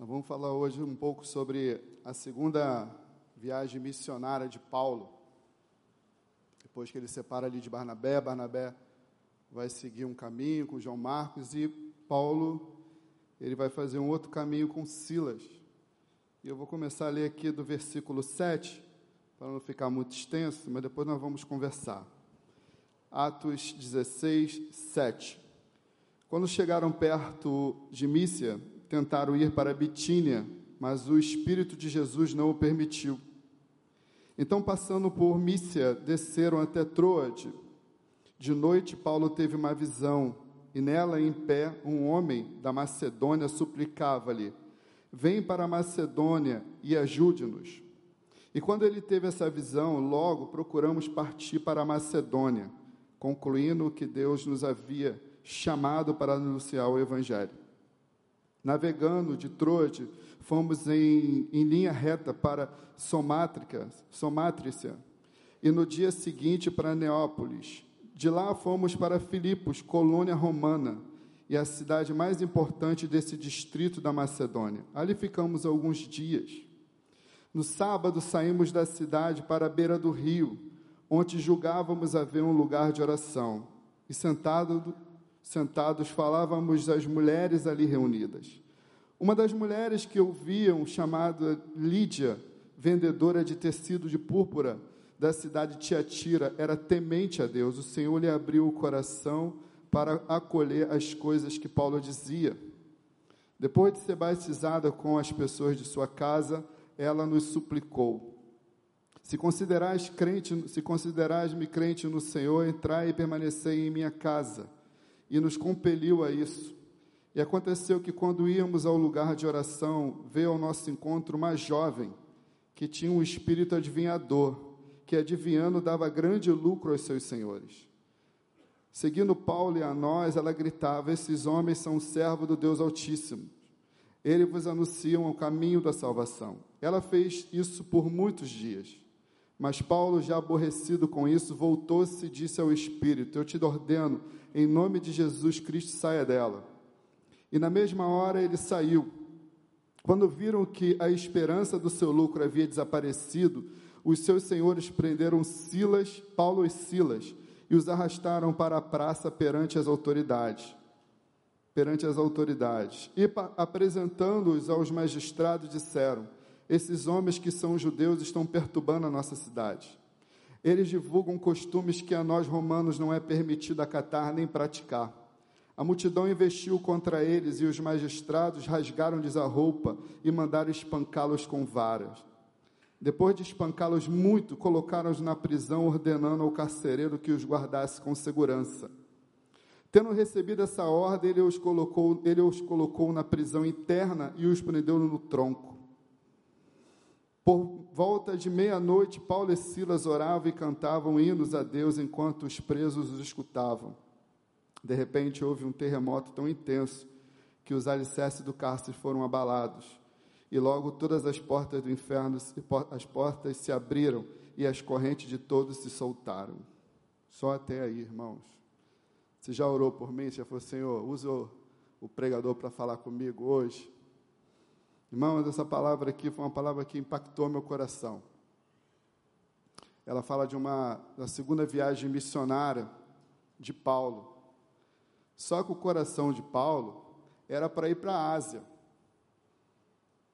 Nós vamos falar hoje um pouco sobre a segunda viagem missionária de Paulo. Depois que ele separa ali de Barnabé, Barnabé vai seguir um caminho com João Marcos e Paulo ele vai fazer um outro caminho com Silas. E eu vou começar a ler aqui do versículo 7, para não ficar muito extenso, mas depois nós vamos conversar. Atos 16, 7. Quando chegaram perto de Mícia, tentaram ir para Bitínia, mas o Espírito de Jesus não o permitiu. Então, passando por Mícia, desceram até Troade. De noite, Paulo teve uma visão, e nela, em pé, um homem da Macedônia suplicava-lhe: Vem para a Macedônia e ajude-nos. E quando ele teve essa visão, logo procuramos partir para a Macedônia, concluindo que Deus nos havia chamado para anunciar o Evangelho. Navegando de Troade, fomos em, em linha reta para Somátrica, Somátrícia, e no dia seguinte para Neópolis. De lá fomos para Filipos, colônia romana, e a cidade mais importante desse distrito da Macedônia. Ali ficamos alguns dias. No sábado saímos da cidade para a beira do rio, onde julgávamos haver um lugar de oração. E sentado sentados, falávamos às mulheres ali reunidas. Uma das mulheres que ouviam, chamada Lídia, vendedora de tecido de púrpura da cidade de Tiatira, era temente a Deus. O Senhor lhe abriu o coração para acolher as coisas que Paulo dizia. Depois de ser batizada com as pessoas de sua casa, ela nos suplicou: Se considerais crente, se considerais-me crente no Senhor, entrai e permanecei em minha casa e nos compeliu a isso. E aconteceu que, quando íamos ao lugar de oração, veio ao nosso encontro uma jovem que tinha um espírito adivinhador, que adivinhando dava grande lucro aos seus senhores. Seguindo Paulo e a nós, ela gritava: Esses homens são servos do Deus Altíssimo. Eles vos anunciam o caminho da salvação. Ela fez isso por muitos dias. Mas Paulo, já aborrecido com isso, voltou-se e disse ao Espírito: Eu te ordeno, em nome de Jesus Cristo, saia dela. E na mesma hora ele saiu. Quando viram que a esperança do seu lucro havia desaparecido, os seus senhores prenderam Silas, Paulo e Silas, e os arrastaram para a praça perante as autoridades. Perante as autoridades. E apresentando-os aos magistrados, disseram: esses homens que são judeus estão perturbando a nossa cidade. Eles divulgam costumes que a nós romanos não é permitido acatar nem praticar. A multidão investiu contra eles e os magistrados rasgaram-lhes a roupa e mandaram espancá-los com varas. Depois de espancá-los muito, colocaram-os na prisão, ordenando ao carcereiro que os guardasse com segurança. Tendo recebido essa ordem, ele os colocou, ele os colocou na prisão interna e os prendeu no tronco. Por volta de meia-noite, Paulo e Silas oravam e cantavam hinos a Deus enquanto os presos os escutavam. De repente, houve um terremoto tão intenso que os alicerces do cárcere foram abalados. E logo todas as portas do inferno, as portas se abriram e as correntes de todos se soltaram. Só até aí, irmãos. Você já orou por mim? Você já falou, Senhor, usa o pregador para falar comigo hoje? Irmãos, essa palavra aqui foi uma palavra que impactou meu coração. Ela fala de uma da segunda viagem missionária de Paulo. Só que o coração de Paulo era para ir para a Ásia.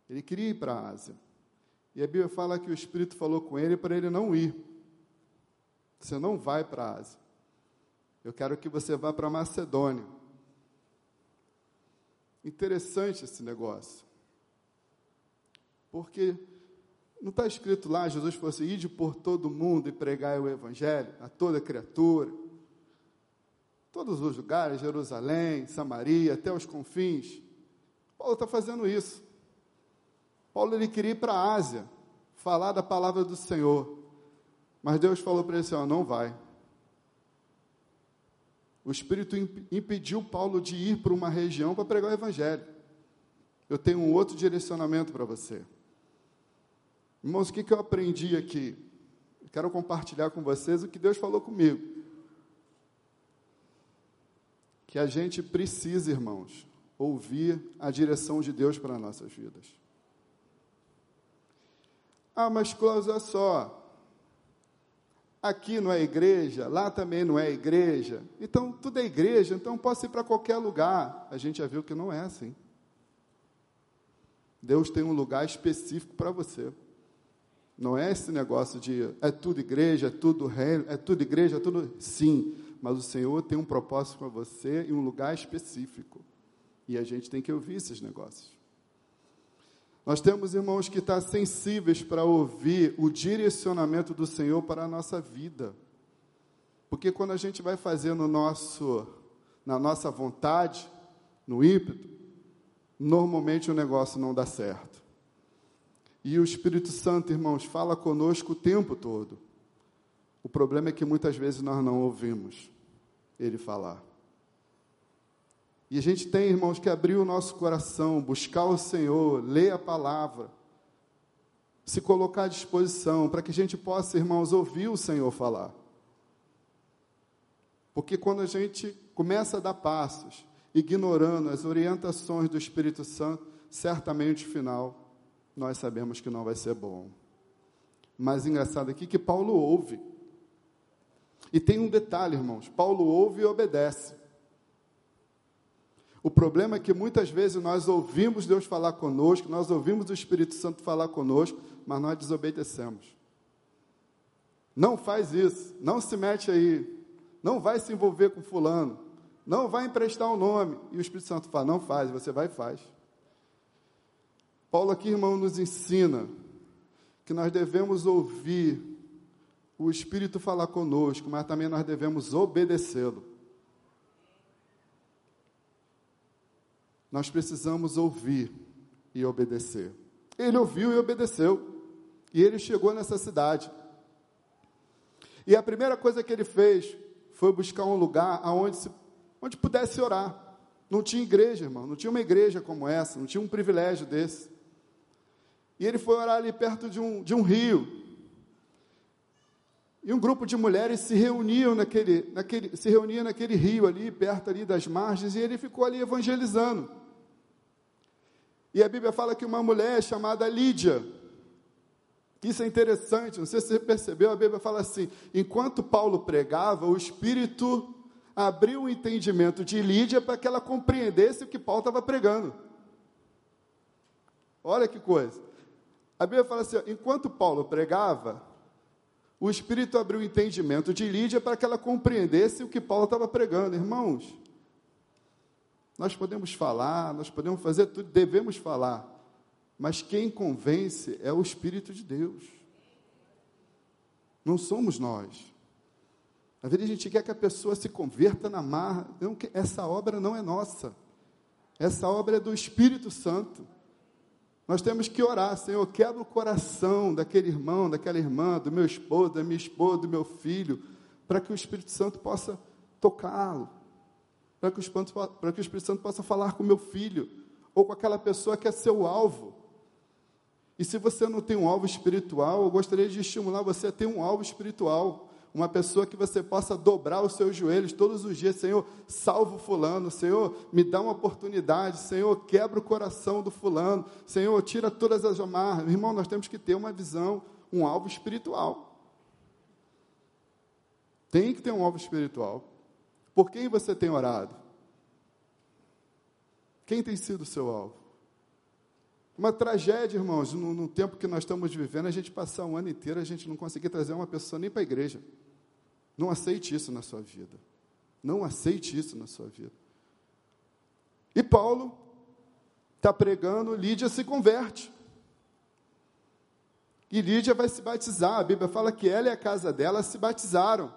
Ele queria ir para a Ásia. E a Bíblia fala que o Espírito falou com ele para ele não ir. Você não vai para a Ásia. Eu quero que você vá para a Macedônia. Interessante esse negócio. Porque não está escrito lá, Jesus fosse assim, ide por todo mundo e pregar o Evangelho a toda criatura. Todos os lugares, Jerusalém, Samaria, até os confins. Paulo está fazendo isso. Paulo ele queria ir para a Ásia, falar da palavra do Senhor. Mas Deus falou para ele assim: não vai. O Espírito impediu Paulo de ir para uma região para pregar o Evangelho. Eu tenho um outro direcionamento para você. Irmãos, o que, eu aprendi aqui? Eu quero compartilhar com vocês o que Deus falou comigo. Que a gente precisa, irmãos, ouvir a direção de Deus para nossas vidas. Ah, mas olha só. Aqui não é igreja, lá também não é igreja. Então, tudo é igreja, então posso ir para qualquer lugar. A gente já viu que não é assim. Deus tem um lugar específico para você. Não é esse negócio de é tudo igreja, é tudo reino, é tudo igreja, é tudo. Sim, mas o Senhor tem um propósito para você e um lugar específico. E a gente tem que ouvir esses negócios. Nós temos irmãos que estão sensíveis para ouvir o direcionamento do Senhor para a nossa vida. Porque quando a gente vai fazer no nosso, na nossa vontade, no ímpeto, normalmente o negócio não dá certo. E o Espírito Santo, irmãos, fala conosco o tempo todo. O problema é que muitas vezes nós não ouvimos ele falar. E a gente tem, irmãos, que abrir o nosso coração, buscar o Senhor, ler a palavra, se colocar à disposição para que a gente possa, irmãos, ouvir o Senhor falar. Porque quando a gente começa a dar passos, ignorando as orientações do Espírito Santo, certamente o final nós sabemos que não vai ser bom. Mas engraçado aqui que Paulo ouve. E tem um detalhe, irmãos: Paulo ouve e obedece. O problema é que muitas vezes nós ouvimos Deus falar conosco, nós ouvimos o Espírito Santo falar conosco, mas nós desobedecemos. Não faz isso, não se mete aí, não vai se envolver com fulano, não vai emprestar o um nome. E o Espírito Santo fala: não faz, você vai e faz. Paulo aqui, irmão, nos ensina que nós devemos ouvir o Espírito falar conosco, mas também nós devemos obedecê-lo. Nós precisamos ouvir e obedecer. Ele ouviu e obedeceu. E ele chegou nessa cidade. E a primeira coisa que ele fez foi buscar um lugar onde, se, onde pudesse orar. Não tinha igreja, irmão. Não tinha uma igreja como essa. Não tinha um privilégio desse. E ele foi orar ali perto de um, de um rio. E um grupo de mulheres se reuniam naquele, naquele, se reunia naquele rio ali, perto ali das margens, e ele ficou ali evangelizando. E a Bíblia fala que uma mulher chamada Lídia, isso é interessante, não sei se você percebeu, a Bíblia fala assim: enquanto Paulo pregava, o Espírito abriu o entendimento de Lídia para que ela compreendesse o que Paulo estava pregando. Olha que coisa. A Bíblia fala assim: enquanto Paulo pregava, o Espírito abriu o entendimento de Lídia para que ela compreendesse o que Paulo estava pregando. Irmãos, nós podemos falar, nós podemos fazer tudo, devemos falar, mas quem convence é o Espírito de Deus. Não somos nós. Às vezes a gente quer que a pessoa se converta na marra. Essa obra não é nossa. Essa obra é do Espírito Santo. Nós temos que orar, Senhor, quebra o coração daquele irmão, daquela irmã, do meu esposo, da minha esposa, do meu filho, para que o Espírito Santo possa tocá-lo, para que, que o Espírito Santo possa falar com meu filho, ou com aquela pessoa que é seu alvo. E se você não tem um alvo espiritual, eu gostaria de estimular você a ter um alvo espiritual uma pessoa que você possa dobrar os seus joelhos todos os dias, Senhor, salvo fulano, Senhor, me dá uma oportunidade, Senhor, quebra o coração do fulano, Senhor, tira todas as amarras. Irmão, nós temos que ter uma visão, um alvo espiritual. Tem que ter um alvo espiritual. Por quem você tem orado? Quem tem sido o seu alvo? Uma tragédia, irmãos, no, no, tempo que nós estamos vivendo, a gente passar um ano inteiro, a gente não conseguir trazer uma pessoa nem para a igreja. Não aceite isso na sua vida. Não aceite isso na sua vida. E Paulo está pregando, Lídia se converte. E Lídia vai se batizar. A Bíblia fala que ela e a casa dela se batizaram.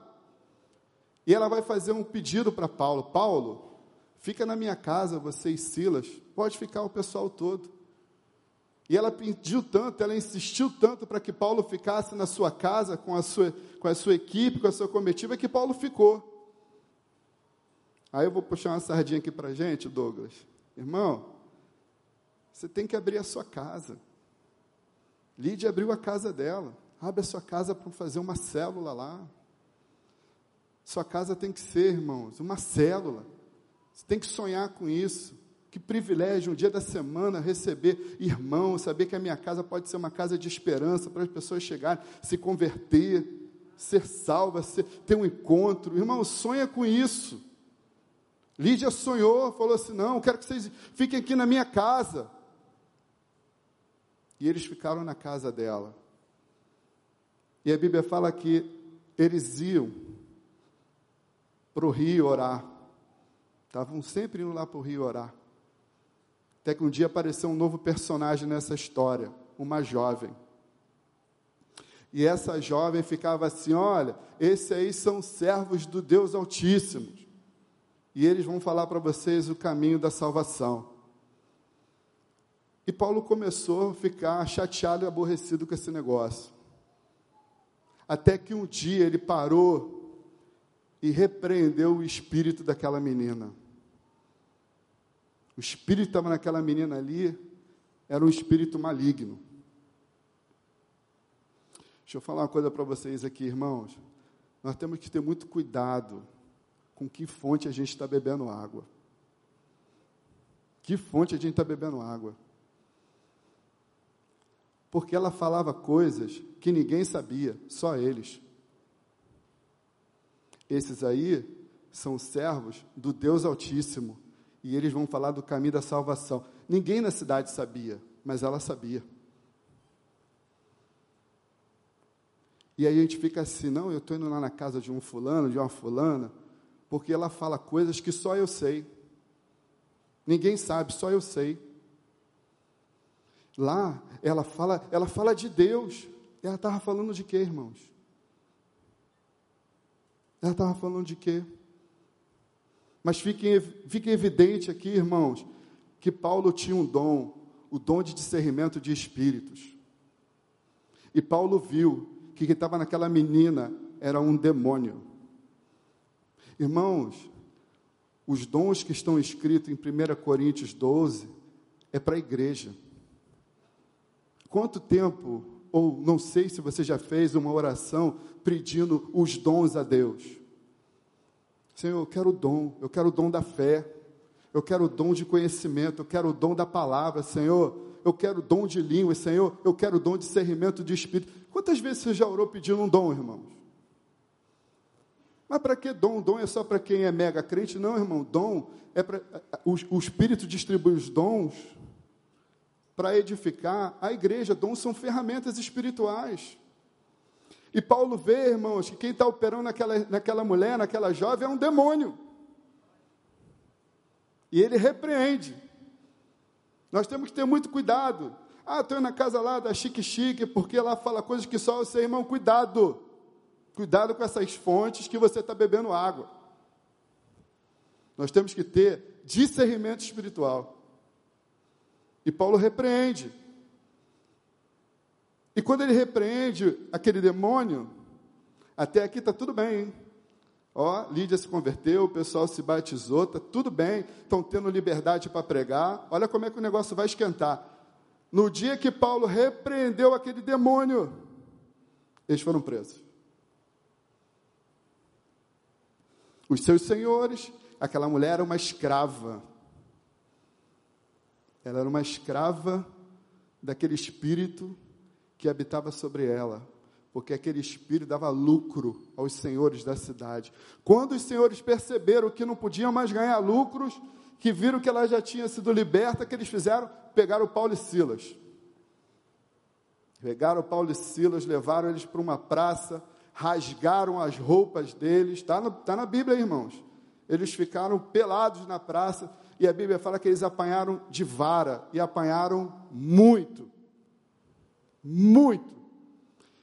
E ela vai fazer um pedido para Paulo: Paulo, fica na minha casa, você e Silas, pode ficar o pessoal todo. E ela pediu tanto, ela insistiu tanto para que Paulo ficasse na sua casa com a sua, com a sua equipe, com a sua comitiva, que Paulo ficou. Aí eu vou puxar uma sardinha aqui para gente, Douglas. Irmão, você tem que abrir a sua casa. Lídia abriu a casa dela. Abre a sua casa para fazer uma célula lá. Sua casa tem que ser, irmãos, uma célula. Você tem que sonhar com isso. Que privilégio um dia da semana receber irmãos, saber que a minha casa pode ser uma casa de esperança para as pessoas chegarem, se converter, ser salvas, ser, ter um encontro. Irmão, sonha com isso. Lídia sonhou, falou assim: não, quero que vocês fiquem aqui na minha casa. E eles ficaram na casa dela. E a Bíblia fala que eles iam para o rio orar. Estavam sempre indo lá para o rio orar. Até que um dia apareceu um novo personagem nessa história, uma jovem. E essa jovem ficava assim: olha, esses aí são servos do Deus Altíssimo. E eles vão falar para vocês o caminho da salvação. E Paulo começou a ficar chateado e aborrecido com esse negócio. Até que um dia ele parou e repreendeu o espírito daquela menina. O espírito estava naquela menina ali era um espírito maligno. Deixa eu falar uma coisa para vocês aqui, irmãos. Nós temos que ter muito cuidado com que fonte a gente está bebendo água. Que fonte a gente está bebendo água porque ela falava coisas que ninguém sabia, só eles. Esses aí são servos do Deus Altíssimo e eles vão falar do caminho da salvação. Ninguém na cidade sabia, mas ela sabia. E aí a gente fica assim, não, eu estou indo lá na casa de um fulano, de uma fulana, porque ela fala coisas que só eu sei. Ninguém sabe, só eu sei. Lá, ela fala, ela fala de Deus. Ela estava falando de quê, irmãos? Ela estava falando de quê? Mas fique evidente aqui, irmãos, que Paulo tinha um dom, o dom de discernimento de espíritos. E Paulo viu que que estava naquela menina era um demônio. Irmãos, os dons que estão escritos em 1 Coríntios 12 é para a igreja. Quanto tempo, ou não sei se você já fez uma oração pedindo os dons a Deus? Senhor, eu quero o dom, eu quero o dom da fé, eu quero o dom de conhecimento, eu quero o dom da palavra, Senhor, eu quero o dom de língua, Senhor, eu quero o dom de discernimento de espírito. Quantas vezes você já orou pedindo um dom, irmãos? Mas para que dom? Dom é só para quem é mega crente? Não, irmão. Dom é para. O, o Espírito distribui os dons para edificar a igreja. Dons são ferramentas espirituais. E Paulo vê, irmãos, que quem está operando naquela, naquela mulher, naquela jovem, é um demônio. E ele repreende. Nós temos que ter muito cuidado. Ah, estou na casa lá da Chique Chique, porque ela fala coisas que só eu sei, irmão. Cuidado. Cuidado com essas fontes que você está bebendo água. Nós temos que ter discernimento espiritual. E Paulo repreende. E quando ele repreende aquele demônio, até aqui está tudo bem? Ó, Lídia se converteu, o pessoal se batizou, está tudo bem, estão tendo liberdade para pregar. Olha como é que o negócio vai esquentar. No dia que Paulo repreendeu aquele demônio, eles foram presos. Os seus senhores, aquela mulher era uma escrava. Ela era uma escrava daquele espírito que habitava sobre ela, porque aquele espírito dava lucro aos senhores da cidade. Quando os senhores perceberam que não podiam mais ganhar lucros, que viram que ela já tinha sido liberta, que eles fizeram? Pegaram Paulo e Silas. Pegaram Paulo e Silas, levaram eles para uma praça, rasgaram as roupas deles. Está tá na Bíblia, irmãos. Eles ficaram pelados na praça e a Bíblia fala que eles apanharam de vara, e apanharam muito. Muito.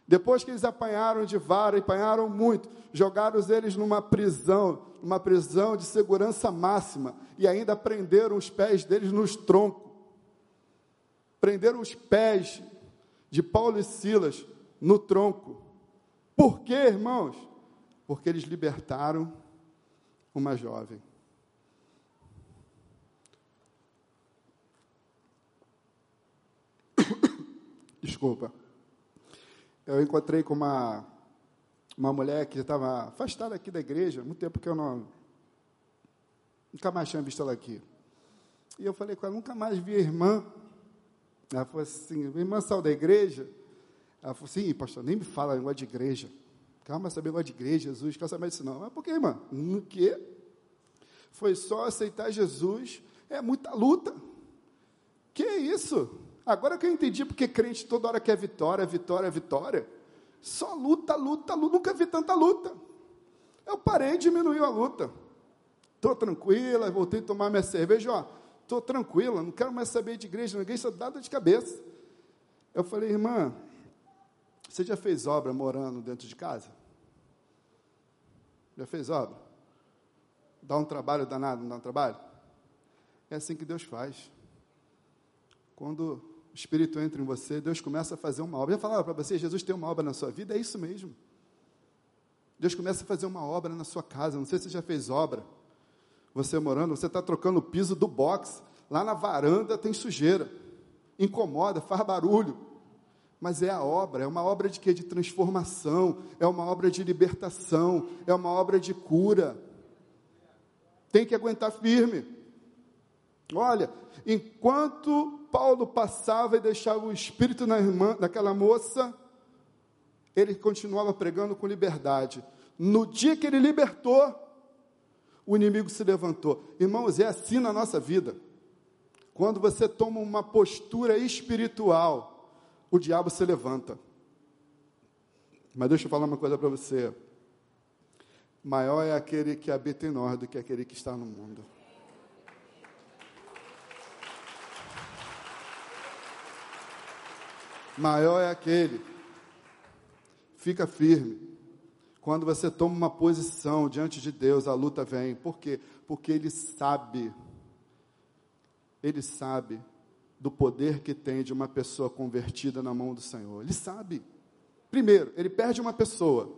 Depois que eles apanharam de vara, apanharam muito, jogaram eles numa prisão, uma prisão de segurança máxima, e ainda prenderam os pés deles nos troncos. Prenderam os pés de Paulo e Silas no tronco. Por quê, irmãos? Porque eles libertaram uma jovem. Desculpa. Eu encontrei com uma, uma mulher que estava afastada aqui da igreja, muito tempo que eu não. Nunca mais tinha visto ela aqui. E eu falei com ela, nunca mais vi a irmã. Ela falou assim, irmã saiu da igreja? Ela falou assim, pastor, nem me fala negócio de igreja. Calma, saber negócio de igreja, Jesus, quer saber disso não. Mas por que, irmã? No quê? Foi só aceitar Jesus, é muita luta. Que isso? Agora que eu entendi porque crente toda hora quer vitória, vitória, vitória. Só luta, luta, luta. Nunca vi tanta luta. Eu parei e diminuiu a luta. Estou tranquila, voltei a tomar minha cerveja, ó. Estou tranquila, não quero mais saber de igreja, ninguém está dada de cabeça. Eu falei, irmã, você já fez obra morando dentro de casa? Já fez obra? Dá um trabalho danado, não dá um trabalho? É assim que Deus faz. Quando Espírito entra em você, Deus começa a fazer uma obra. Eu falava para você, Jesus tem uma obra na sua vida, é isso mesmo. Deus começa a fazer uma obra na sua casa. Não sei se você já fez obra. Você morando, você está trocando o piso do box. Lá na varanda tem sujeira. Incomoda, faz barulho. Mas é a obra, é uma obra de quê? De transformação, é uma obra de libertação, é uma obra de cura. Tem que aguentar firme. Olha, enquanto Paulo passava e deixava o espírito na irmã, daquela moça, ele continuava pregando com liberdade. No dia que ele libertou, o inimigo se levantou. Irmãos, é assim na nossa vida. Quando você toma uma postura espiritual, o diabo se levanta. Mas deixa eu falar uma coisa para você. Maior é aquele que habita em nós do que aquele que está no mundo. Maior é aquele. Fica firme. Quando você toma uma posição diante de Deus, a luta vem. Por quê? Porque Ele sabe. Ele sabe do poder que tem de uma pessoa convertida na mão do Senhor. Ele sabe. Primeiro, ele perde uma pessoa.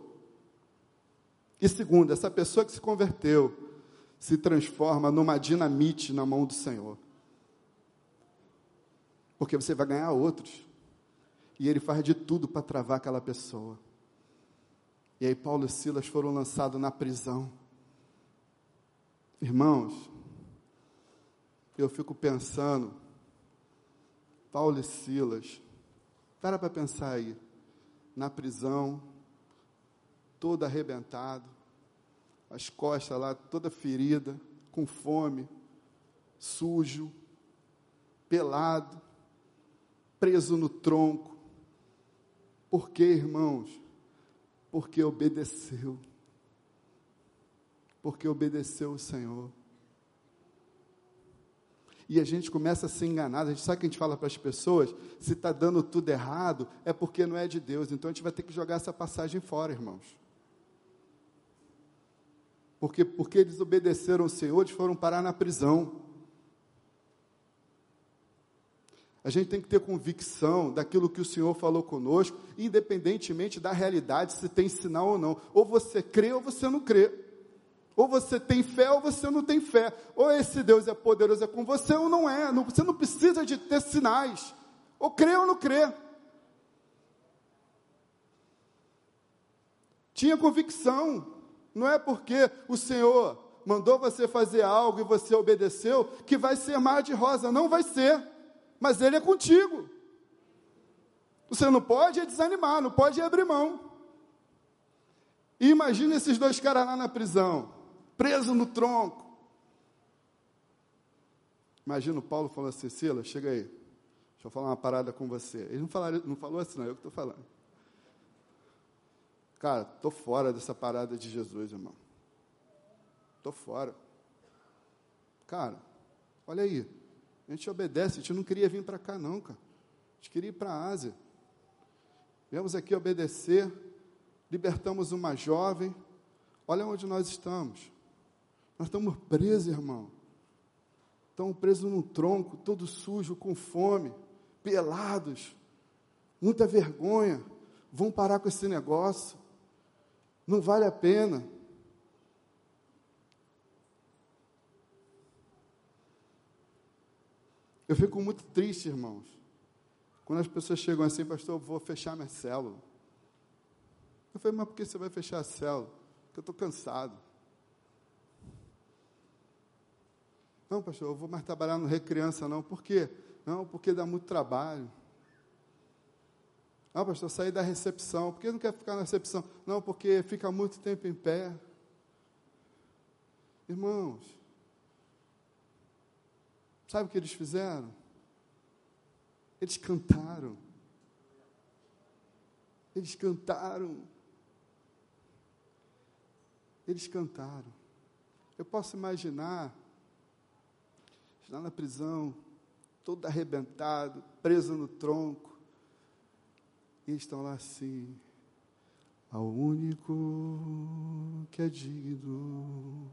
E segundo, essa pessoa que se converteu se transforma numa dinamite na mão do Senhor. Porque você vai ganhar outros. E ele faz de tudo para travar aquela pessoa. E aí Paulo e Silas foram lançados na prisão. Irmãos, eu fico pensando Paulo e Silas. Para para pensar aí. Na prisão, todo arrebentado, as costas lá toda ferida, com fome, sujo, pelado, preso no tronco. Por quê, irmãos? Porque obedeceu. Porque obedeceu o Senhor e a gente começa a ser enganado. A gente sabe que a gente fala para as pessoas: se está dando tudo errado, é porque não é de Deus. Então a gente vai ter que jogar essa passagem fora, irmãos. Porque, porque eles obedeceram o Senhor, eles foram parar na prisão. A gente tem que ter convicção daquilo que o Senhor falou conosco, independentemente da realidade, se tem sinal ou não. Ou você crê ou você não crê. Ou você tem fé ou você não tem fé. Ou esse Deus é poderoso é com você ou não é. Você não precisa de ter sinais. Ou crê ou não crê. Tinha convicção. Não é porque o Senhor mandou você fazer algo e você obedeceu que vai ser mar de rosa. Não vai ser. Mas Ele é contigo. Você não pode é desanimar, não pode é abrir mão. E imagina esses dois caras lá na prisão preso no tronco. Imagina o Paulo falando assim, Silas, chega aí, deixa eu falar uma parada com você. Ele não, falaram, não falou assim, não, eu que estou falando. Cara, estou fora dessa parada de Jesus, irmão. Estou fora. Cara, olha aí, a gente obedece, a gente não queria vir para cá não, cara. A gente queria ir para a Ásia. Viemos aqui obedecer, libertamos uma jovem, olha onde nós estamos. Nós estamos presos, irmão. Estamos presos num tronco, todo sujo, com fome, pelados, muita vergonha. Vão parar com esse negócio. Não vale a pena. Eu fico muito triste, irmãos, quando as pessoas chegam assim, pastor, eu vou fechar minha célula. Eu falei, mas por que você vai fechar a célula? Porque eu estou cansado. Não, pastor, eu vou mais trabalhar no Recriança, não. Por quê? Não, porque dá muito trabalho. Não, pastor, sair da recepção. Por que não quer ficar na recepção? Não, porque fica muito tempo em pé. Irmãos, sabe o que eles fizeram? Eles cantaram. Eles cantaram. Eles cantaram. Eu posso imaginar, lá na prisão, todo arrebentado, preso no tronco, e estão lá assim, ao único que é digno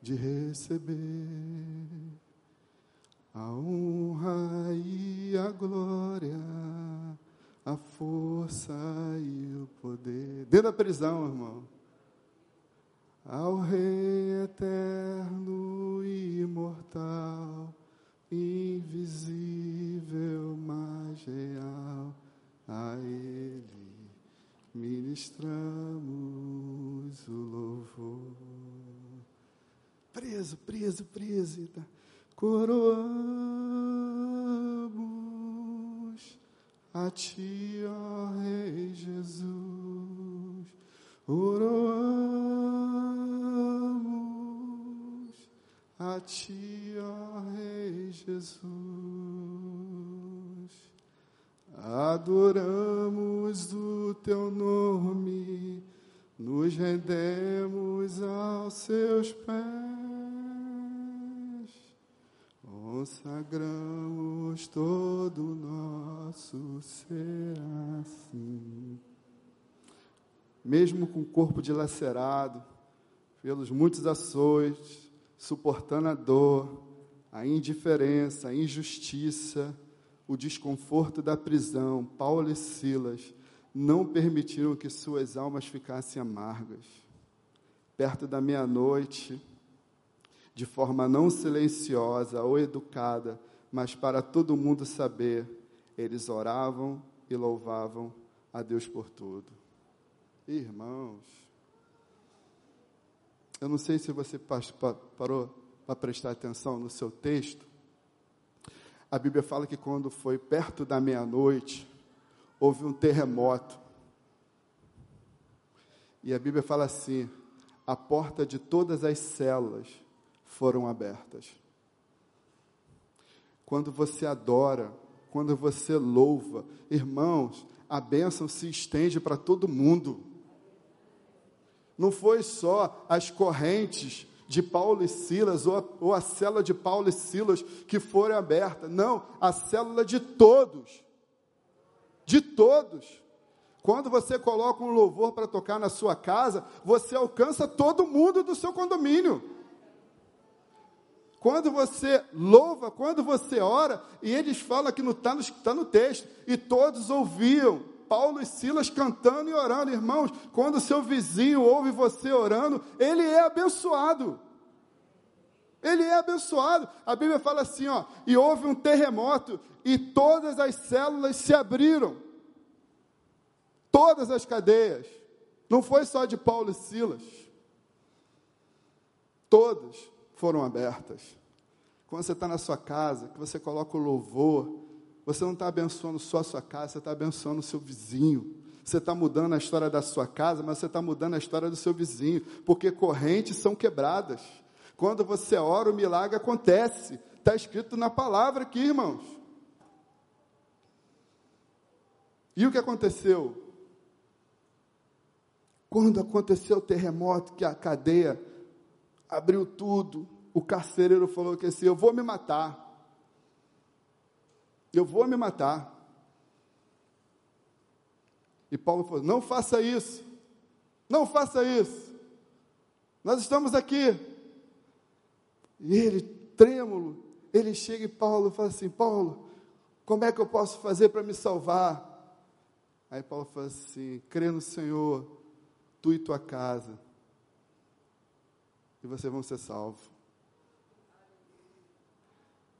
de receber a honra e a glória, a força e o poder. Dentro da prisão, irmão. Ao Rei eterno e imortal, invisível, mas real, a Ele ministramos o louvor. Preso, preso, preso. Coroamos a Ti, ó Rei Jesus. Coroamos a Ti, ó Rei Jesus. Adoramos o Teu nome, nos rendemos aos Seus pés consagramos todo o nosso ser assim. Mesmo com o corpo dilacerado, pelos muitos açoites, suportando a dor, a indiferença, a injustiça, o desconforto da prisão, Paulo e Silas não permitiram que suas almas ficassem amargas. Perto da meia-noite, de forma não silenciosa ou educada, mas para todo mundo saber, eles oravam e louvavam a Deus por tudo. Irmãos, eu não sei se você parou para prestar atenção no seu texto. A Bíblia fala que quando foi perto da meia-noite, houve um terremoto. E a Bíblia fala assim: a porta de todas as celas foram abertas. Quando você adora, quando você louva, irmãos, a bênção se estende para todo mundo. Não foi só as correntes de Paulo e Silas, ou a, ou a célula de Paulo e Silas que foram abertas. Não, a célula de todos. De todos. Quando você coloca um louvor para tocar na sua casa, você alcança todo mundo do seu condomínio. Quando você louva, quando você ora, e eles falam que está no, tá no texto, e todos ouviam Paulo e Silas cantando e orando, irmãos. Quando seu vizinho ouve você orando, ele é abençoado. Ele é abençoado. A Bíblia fala assim, ó, e houve um terremoto e todas as células se abriram. Todas as cadeias. Não foi só de Paulo e Silas. Todas foram abertas. Quando você está na sua casa, que você coloca o louvor, você não está abençoando só a sua casa, você está abençoando o seu vizinho. Você está mudando a história da sua casa, mas você está mudando a história do seu vizinho, porque correntes são quebradas. Quando você ora, o milagre acontece. Está escrito na palavra aqui, irmãos. E o que aconteceu? Quando aconteceu o terremoto, que a cadeia abriu tudo. O carcereiro falou que assim: Eu vou me matar. Eu vou me matar. E Paulo falou: Não faça isso. Não faça isso. Nós estamos aqui. E ele, trêmulo, ele chega e Paulo fala assim: Paulo, como é que eu posso fazer para me salvar? Aí Paulo fala assim: crê no Senhor, tu e tua casa e vocês vão ser salvos.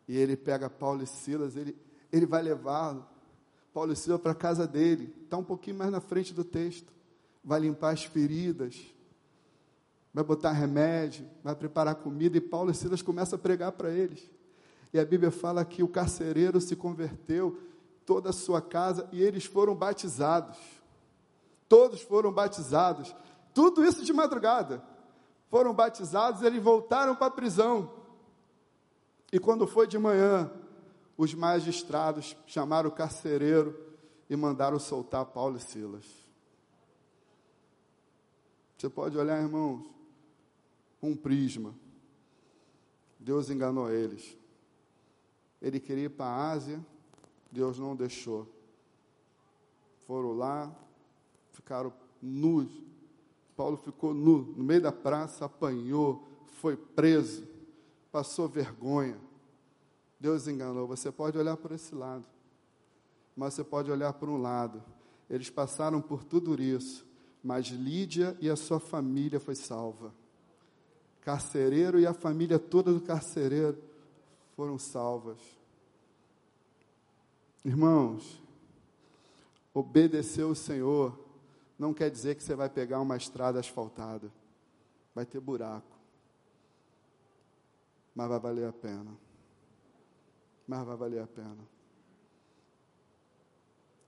E ele pega Paulo e Silas, ele, ele vai levar Paulo e Silas para a casa dele, está um pouquinho mais na frente do texto, vai limpar as feridas, vai botar remédio, vai preparar comida, e Paulo e Silas começam a pregar para eles. E a Bíblia fala que o carcereiro se converteu, toda a sua casa, e eles foram batizados. Todos foram batizados. Tudo isso de madrugada. Foram batizados, eles voltaram para a prisão. E quando foi de manhã, os magistrados chamaram o carcereiro e mandaram soltar Paulo e Silas. Você pode olhar, irmãos, um prisma. Deus enganou eles. Ele queria ir para a Ásia, Deus não deixou. Foram lá, ficaram nus. Paulo ficou nu, no meio da praça, apanhou, foi preso, passou vergonha. Deus enganou. Você pode olhar por esse lado, mas você pode olhar por um lado. Eles passaram por tudo isso, mas Lídia e a sua família foi salva. Carcereiro e a família toda do carcereiro foram salvas. Irmãos, obedecer o Senhor não quer dizer que você vai pegar uma estrada asfaltada. Vai ter buraco. Mas vai valer a pena. Mas vai valer a pena.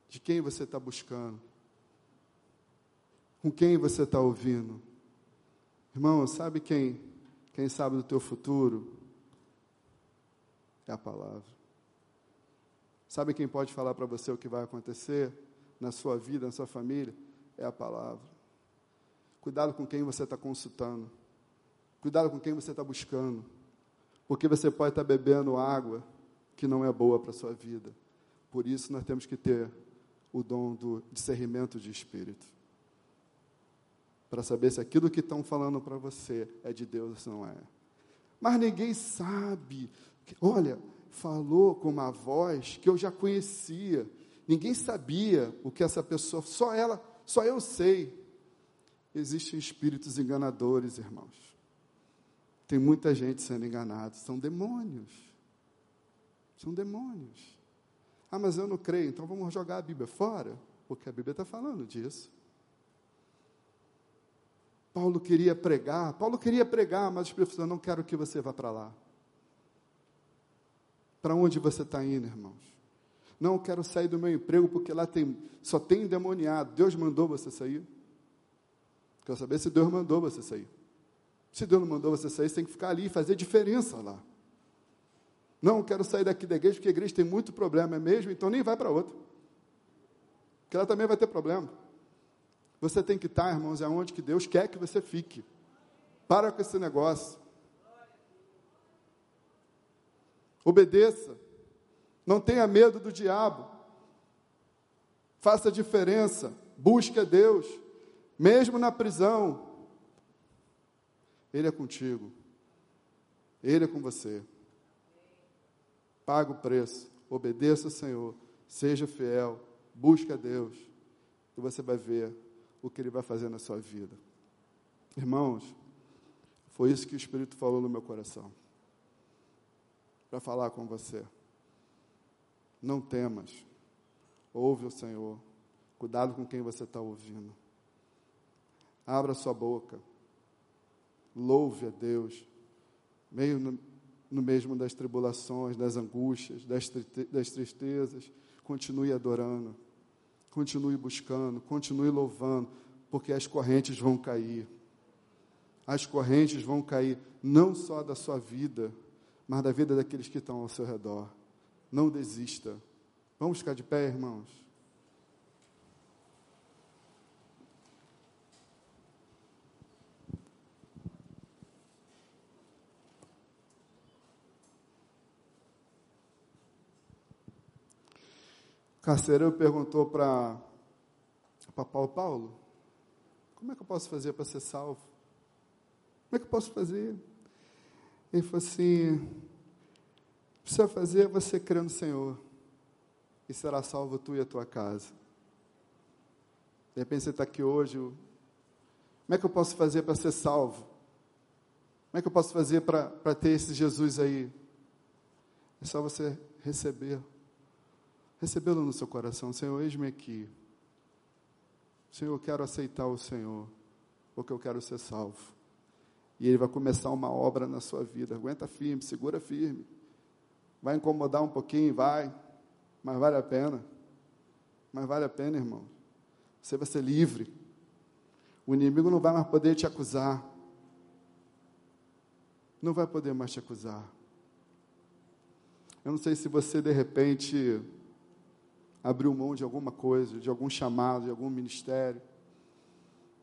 De quem você está buscando? Com quem você está ouvindo? Irmão, sabe quem, quem sabe do teu futuro? É a palavra. Sabe quem pode falar para você o que vai acontecer na sua vida, na sua família? É a palavra. Cuidado com quem você está consultando. Cuidado com quem você está buscando. Porque você pode estar bebendo água que não é boa para a sua vida. Por isso nós temos que ter o dom do discernimento de espírito. Para saber se aquilo que estão falando para você é de Deus ou não é. Mas ninguém sabe. Olha, falou com uma voz que eu já conhecia. Ninguém sabia o que essa pessoa, só ela só eu sei. Existem espíritos enganadores, irmãos. Tem muita gente sendo enganada. São demônios. São demônios. Ah, mas eu não creio, então vamos jogar a Bíblia fora? Porque a Bíblia está falando disso. Paulo queria pregar, Paulo queria pregar, mas o Espírito falou: não quero que você vá para lá. Para onde você está indo, irmãos? Não, quero sair do meu emprego porque lá tem, só tem endemoniado. Deus mandou você sair? Quero saber se Deus mandou você sair. Se Deus não mandou você sair, você tem que ficar ali e fazer diferença lá. Não, quero sair daqui da igreja porque a igreja tem muito problema, é mesmo? Então nem vai para outra. Porque ela também vai ter problema. Você tem que estar, irmãos, aonde que Deus quer que você fique. Para com esse negócio. Obedeça. Não tenha medo do diabo. Faça diferença. Busque a Deus. Mesmo na prisão. Ele é contigo. Ele é com você. Paga o preço. Obedeça ao Senhor. Seja fiel. Busque a Deus. E você vai ver o que Ele vai fazer na sua vida. Irmãos, foi isso que o Espírito falou no meu coração. Para falar com você. Não temas. Ouve o Senhor. Cuidado com quem você está ouvindo. Abra sua boca. Louve a Deus. Meio no, no mesmo das tribulações, das angústias, das, das tristezas. Continue adorando. Continue buscando. Continue louvando. Porque as correntes vão cair. As correntes vão cair não só da sua vida, mas da vida daqueles que estão ao seu redor. Não desista. Vamos ficar de pé, irmãos. Carcereiro perguntou para Paulo, Paulo, como é que eu posso fazer para ser salvo? Como é que eu posso fazer? Ele falou assim, precisa fazer é você crer no Senhor. E será salvo tu e a tua casa. De repente você está aqui hoje. Como é que eu posso fazer para ser salvo? Como é que eu posso fazer para ter esse Jesus aí? É só você receber. Recebê-lo no seu coração. Senhor, eis-me aqui. Senhor, eu quero aceitar o Senhor. Porque eu quero ser salvo. E Ele vai começar uma obra na sua vida. Aguenta firme, segura firme. Vai incomodar um pouquinho, vai, mas vale a pena. Mas vale a pena, irmão. Você vai ser livre. O inimigo não vai mais poder te acusar. Não vai poder mais te acusar. Eu não sei se você, de repente, abriu mão de alguma coisa, de algum chamado, de algum ministério.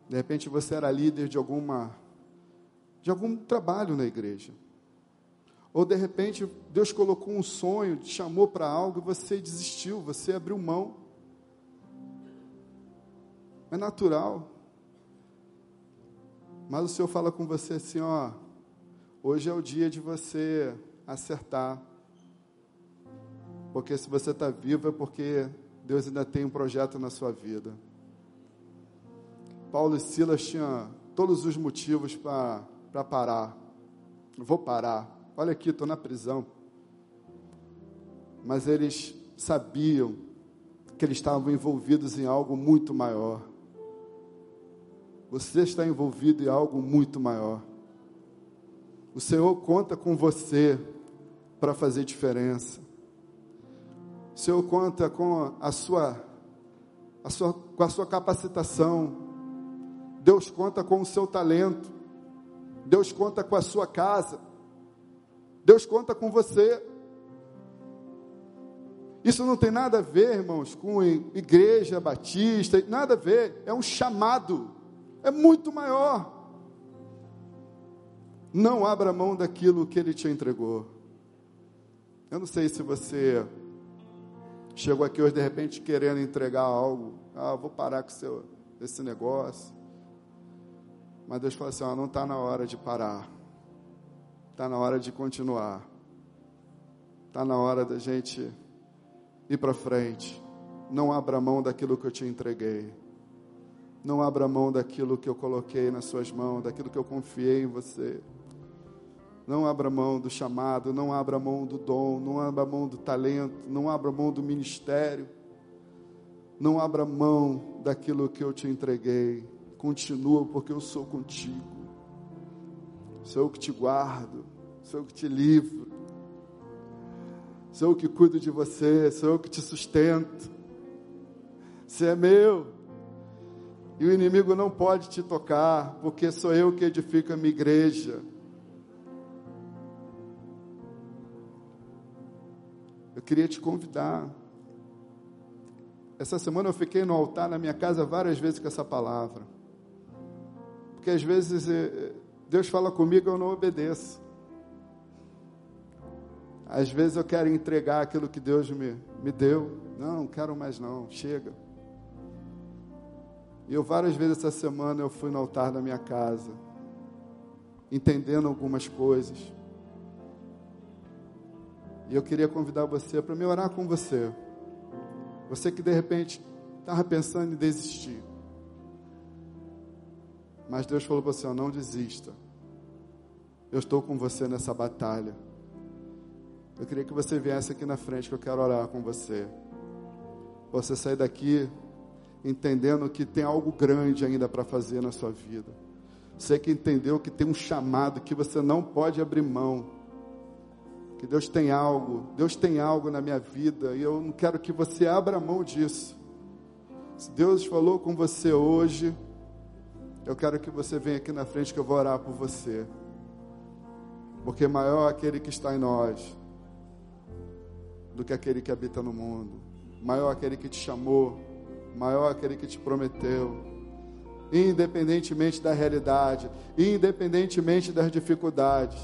De repente você era líder de alguma de algum trabalho na igreja. Ou de repente Deus colocou um sonho, te chamou para algo e você desistiu, você abriu mão. É natural. Mas o Senhor fala com você assim, ó, hoje é o dia de você acertar. Porque se você está vivo é porque Deus ainda tem um projeto na sua vida. Paulo e Silas tinham todos os motivos para parar. Vou parar. Olha aqui, estou na prisão. Mas eles sabiam que eles estavam envolvidos em algo muito maior. Você está envolvido em algo muito maior. O Senhor conta com você para fazer diferença. O Senhor conta com a sua, a sua, com a sua capacitação. Deus conta com o seu talento. Deus conta com a sua casa. Deus conta com você. Isso não tem nada a ver, irmãos, com igreja batista, nada a ver. É um chamado. É muito maior. Não abra mão daquilo que ele te entregou. Eu não sei se você chegou aqui hoje de repente querendo entregar algo. Ah, vou parar com seu, esse negócio. Mas Deus falou assim: não está na hora de parar. Está na hora de continuar. Está na hora da gente ir para frente. Não abra mão daquilo que eu te entreguei. Não abra mão daquilo que eu coloquei nas suas mãos, daquilo que eu confiei em você. Não abra mão do chamado, não abra mão do dom, não abra mão do talento, não abra mão do ministério. Não abra mão daquilo que eu te entreguei. Continua, porque eu sou contigo. Sou eu que te guardo, sou eu que te livro. Sou eu que cuido de você, sou eu que te sustento. Você é meu. E o inimigo não pode te tocar, porque sou eu que edifico a minha igreja. Eu queria te convidar. Essa semana eu fiquei no altar na minha casa várias vezes com essa palavra. Porque às vezes eh, Deus fala comigo e eu não obedeço. Às vezes eu quero entregar aquilo que Deus me, me deu. Não, não quero mais não, chega. E eu várias vezes essa semana eu fui no altar da minha casa, entendendo algumas coisas. E eu queria convidar você para me orar com você. Você que de repente estava pensando em desistir. Mas Deus falou para você: não desista. Eu estou com você nessa batalha. Eu queria que você viesse aqui na frente, que eu quero orar com você. Você sair daqui entendendo que tem algo grande ainda para fazer na sua vida. Você que entendeu que tem um chamado que você não pode abrir mão que Deus tem algo, Deus tem algo na minha vida e eu não quero que você abra mão disso. Se Deus falou com você hoje, eu quero que você venha aqui na frente que eu vou orar por você. Porque maior é aquele que está em nós do que aquele que habita no mundo. Maior aquele que te chamou, maior aquele que te prometeu. Independentemente da realidade, independentemente das dificuldades.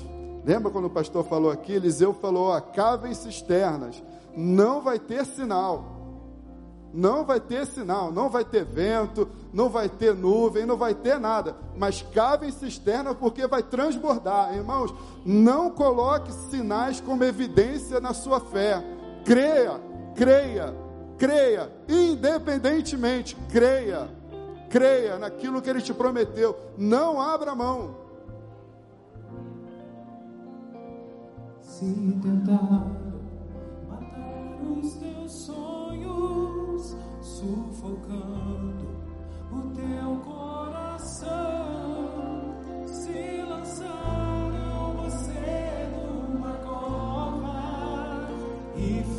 Lembra quando o pastor falou aqui? Eliseu falou: ó, cavem cisternas, não vai ter sinal. Não vai ter sinal, não vai ter vento, não vai ter nuvem, não vai ter nada. Mas cavem cisterna porque vai transbordar. Irmãos, não coloque sinais como evidência na sua fé. Creia, creia, creia, independentemente, creia, creia naquilo que ele te prometeu. Não abra mão. Se tentar matar os teus sonhos, sufocando o teu coração,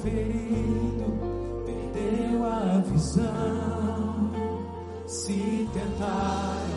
ferido, perdeu a visão. Se tentaram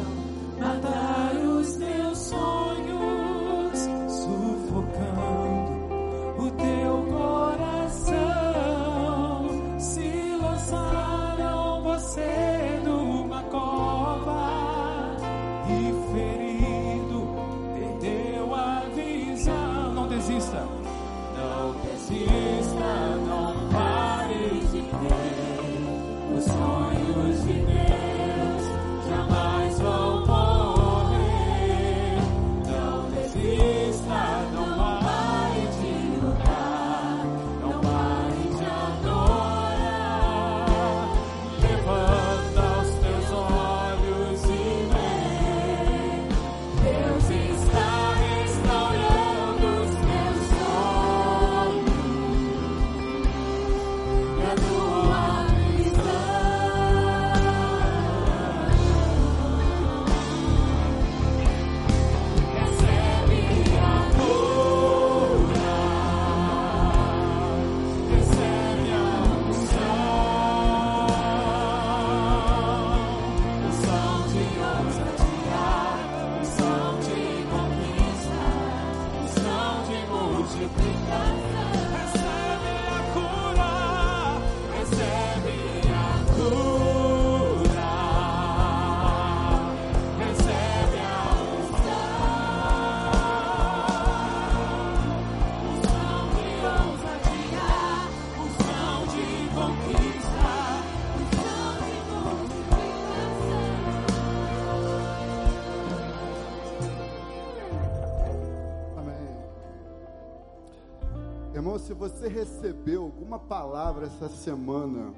se você recebeu alguma palavra essa semana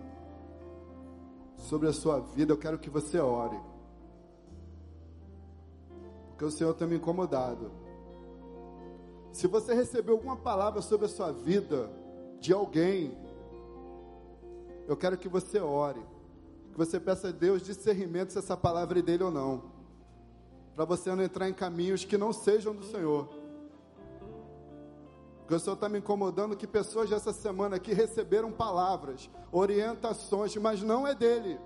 sobre a sua vida, eu quero que você ore. Porque o Senhor tem me incomodado. Se você recebeu alguma palavra sobre a sua vida de alguém, eu quero que você ore. Que você peça a Deus discernimento se essa palavra é dele ou não. Para você não entrar em caminhos que não sejam do Senhor. Porque o Senhor está me incomodando que pessoas dessa semana aqui receberam palavras, orientações, mas não é dele.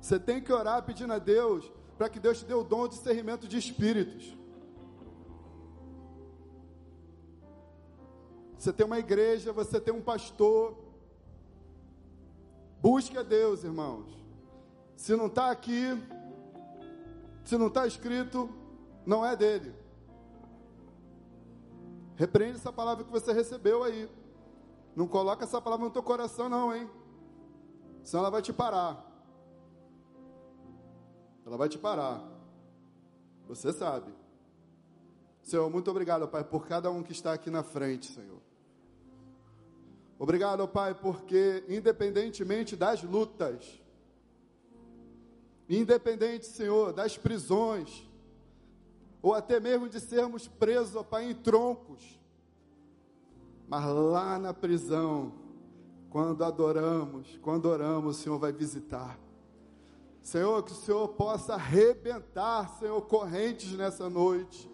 Você tem que orar pedindo a Deus para que Deus te dê o dom de discernimento de espíritos. Você tem uma igreja, você tem um pastor. Busque a Deus, irmãos. Se não está aqui, se não está escrito, não é dele. Repreende essa palavra que você recebeu aí. Não coloca essa palavra no teu coração, não, hein? Senão ela vai te parar. Ela vai te parar. Você sabe. Senhor, muito obrigado, Pai, por cada um que está aqui na frente, Senhor. Obrigado, Pai, porque independentemente das lutas, independente, Senhor, das prisões, ou até mesmo de sermos presos, ó Pai, em troncos, mas lá na prisão, quando adoramos, quando oramos, o Senhor vai visitar. Senhor, que o Senhor possa arrebentar, Senhor, correntes nessa noite.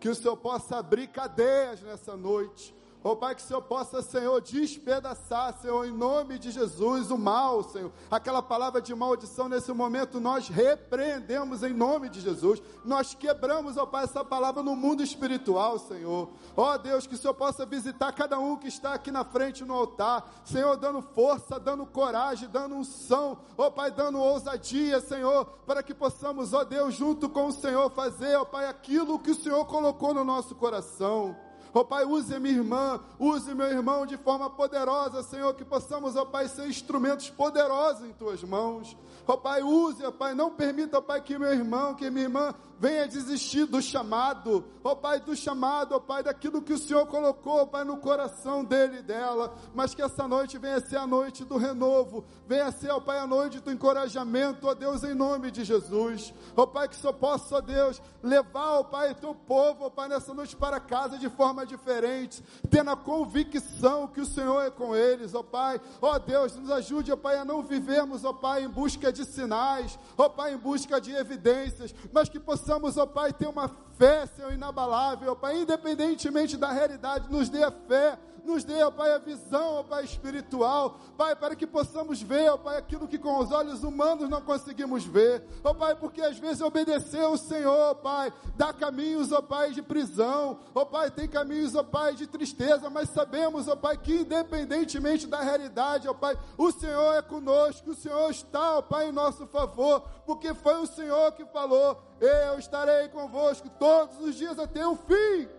Que o Senhor possa abrir cadeias nessa noite. Ó Pai, que o Senhor possa, Senhor, despedaçar, Senhor, em nome de Jesus, o mal, Senhor. Aquela palavra de maldição nesse momento, nós repreendemos em nome de Jesus. Nós quebramos, ó Pai, essa palavra no mundo espiritual, Senhor. Ó Deus, que o Senhor possa visitar cada um que está aqui na frente no altar. Senhor, dando força, dando coragem, dando unção. Ó Pai, dando ousadia, Senhor, para que possamos, ó Deus, junto com o Senhor, fazer, ó Pai, aquilo que o Senhor colocou no nosso coração. Ó Pai, use minha irmã, use meu irmão de forma poderosa, Senhor, que possamos, ó Pai, ser instrumentos poderosos em tuas mãos. Ó Pai, use, ó Pai, não permita, ó Pai, que meu irmão, que minha irmã venha desistir do chamado, ó Pai, do chamado, ó Pai, daquilo que o Senhor colocou, ó Pai, no coração dele e dela, mas que essa noite venha ser a noite do renovo, venha ser, ó Pai, a noite do encorajamento, ó Deus, em nome de Jesus, ó Pai, que só possa, ó Deus, levar, ó Pai, teu povo, ó Pai, nessa noite para casa de forma diferente, tendo a convicção que o Senhor é com eles, ó Pai, ó Deus, nos ajude, ó Pai, a não vivermos, ó Pai, em busca de sinais, ó Pai, em busca de evidências, mas que possamos, ó Pai, ter uma fé, Senhor, inabalável, ó Pai, independentemente da realidade, nos dê a fé, nos dê, ó Pai, a visão, ó Pai, espiritual, Pai, para que possamos ver, ó Pai, aquilo que com os olhos humanos não conseguimos ver, ó Pai, porque às vezes obedecer ao Senhor, ó Pai, dá caminhos, ó Pai, de prisão, ó Pai, tem caminhos, ó Pai, de tristeza, mas sabemos, ó Pai, que independentemente da realidade, ó Pai, o Senhor é conosco, o Senhor está, ó Pai, em nosso favor, porque foi o Senhor que falou, eu estarei convosco todos os dias até o fim.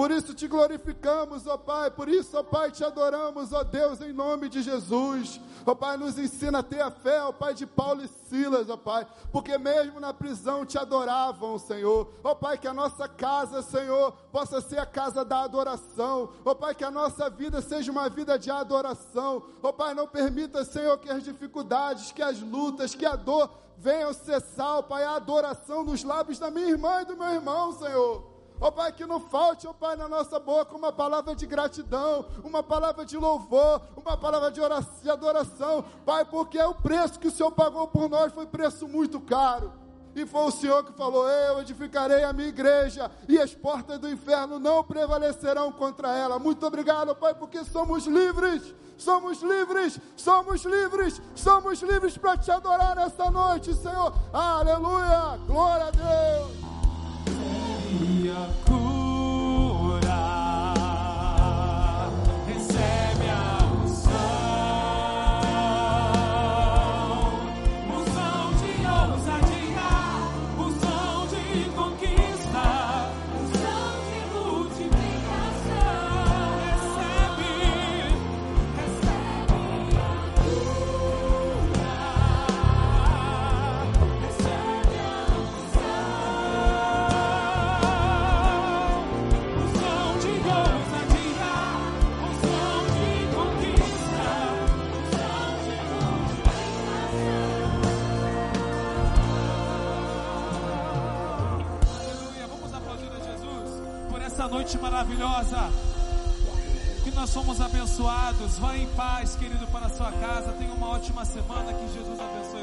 Por isso te glorificamos, ó Pai. Por isso, ó Pai, te adoramos, ó Deus, em nome de Jesus. Ó Pai, nos ensina a ter a fé, ó Pai, de Paulo e Silas, ó Pai. Porque mesmo na prisão te adoravam, Senhor. Ó Pai, que a nossa casa, Senhor, possa ser a casa da adoração. Ó Pai, que a nossa vida seja uma vida de adoração. Ó Pai, não permita, Senhor, que as dificuldades, que as lutas, que a dor venham cessar, ó Pai, a adoração nos lábios da minha irmã e do meu irmão, Senhor. Ó oh, Pai, que não falte, ó oh, Pai, na nossa boca uma palavra de gratidão, uma palavra de louvor, uma palavra de, oração, adoração, Pai, porque é o preço que o Senhor pagou por nós foi preço muito caro. E foi o Senhor que falou: Eu edificarei a minha igreja, e as portas do inferno não prevalecerão contra ela. Muito obrigado, Pai, porque somos livres, somos livres, somos livres, somos livres para te adorar nessa noite, Senhor. Aleluia, glória a Deus e maravilhosa. Que nós somos abençoados. Vá em paz, querido, para a sua casa. Tenha uma ótima semana. Que Jesus abençoe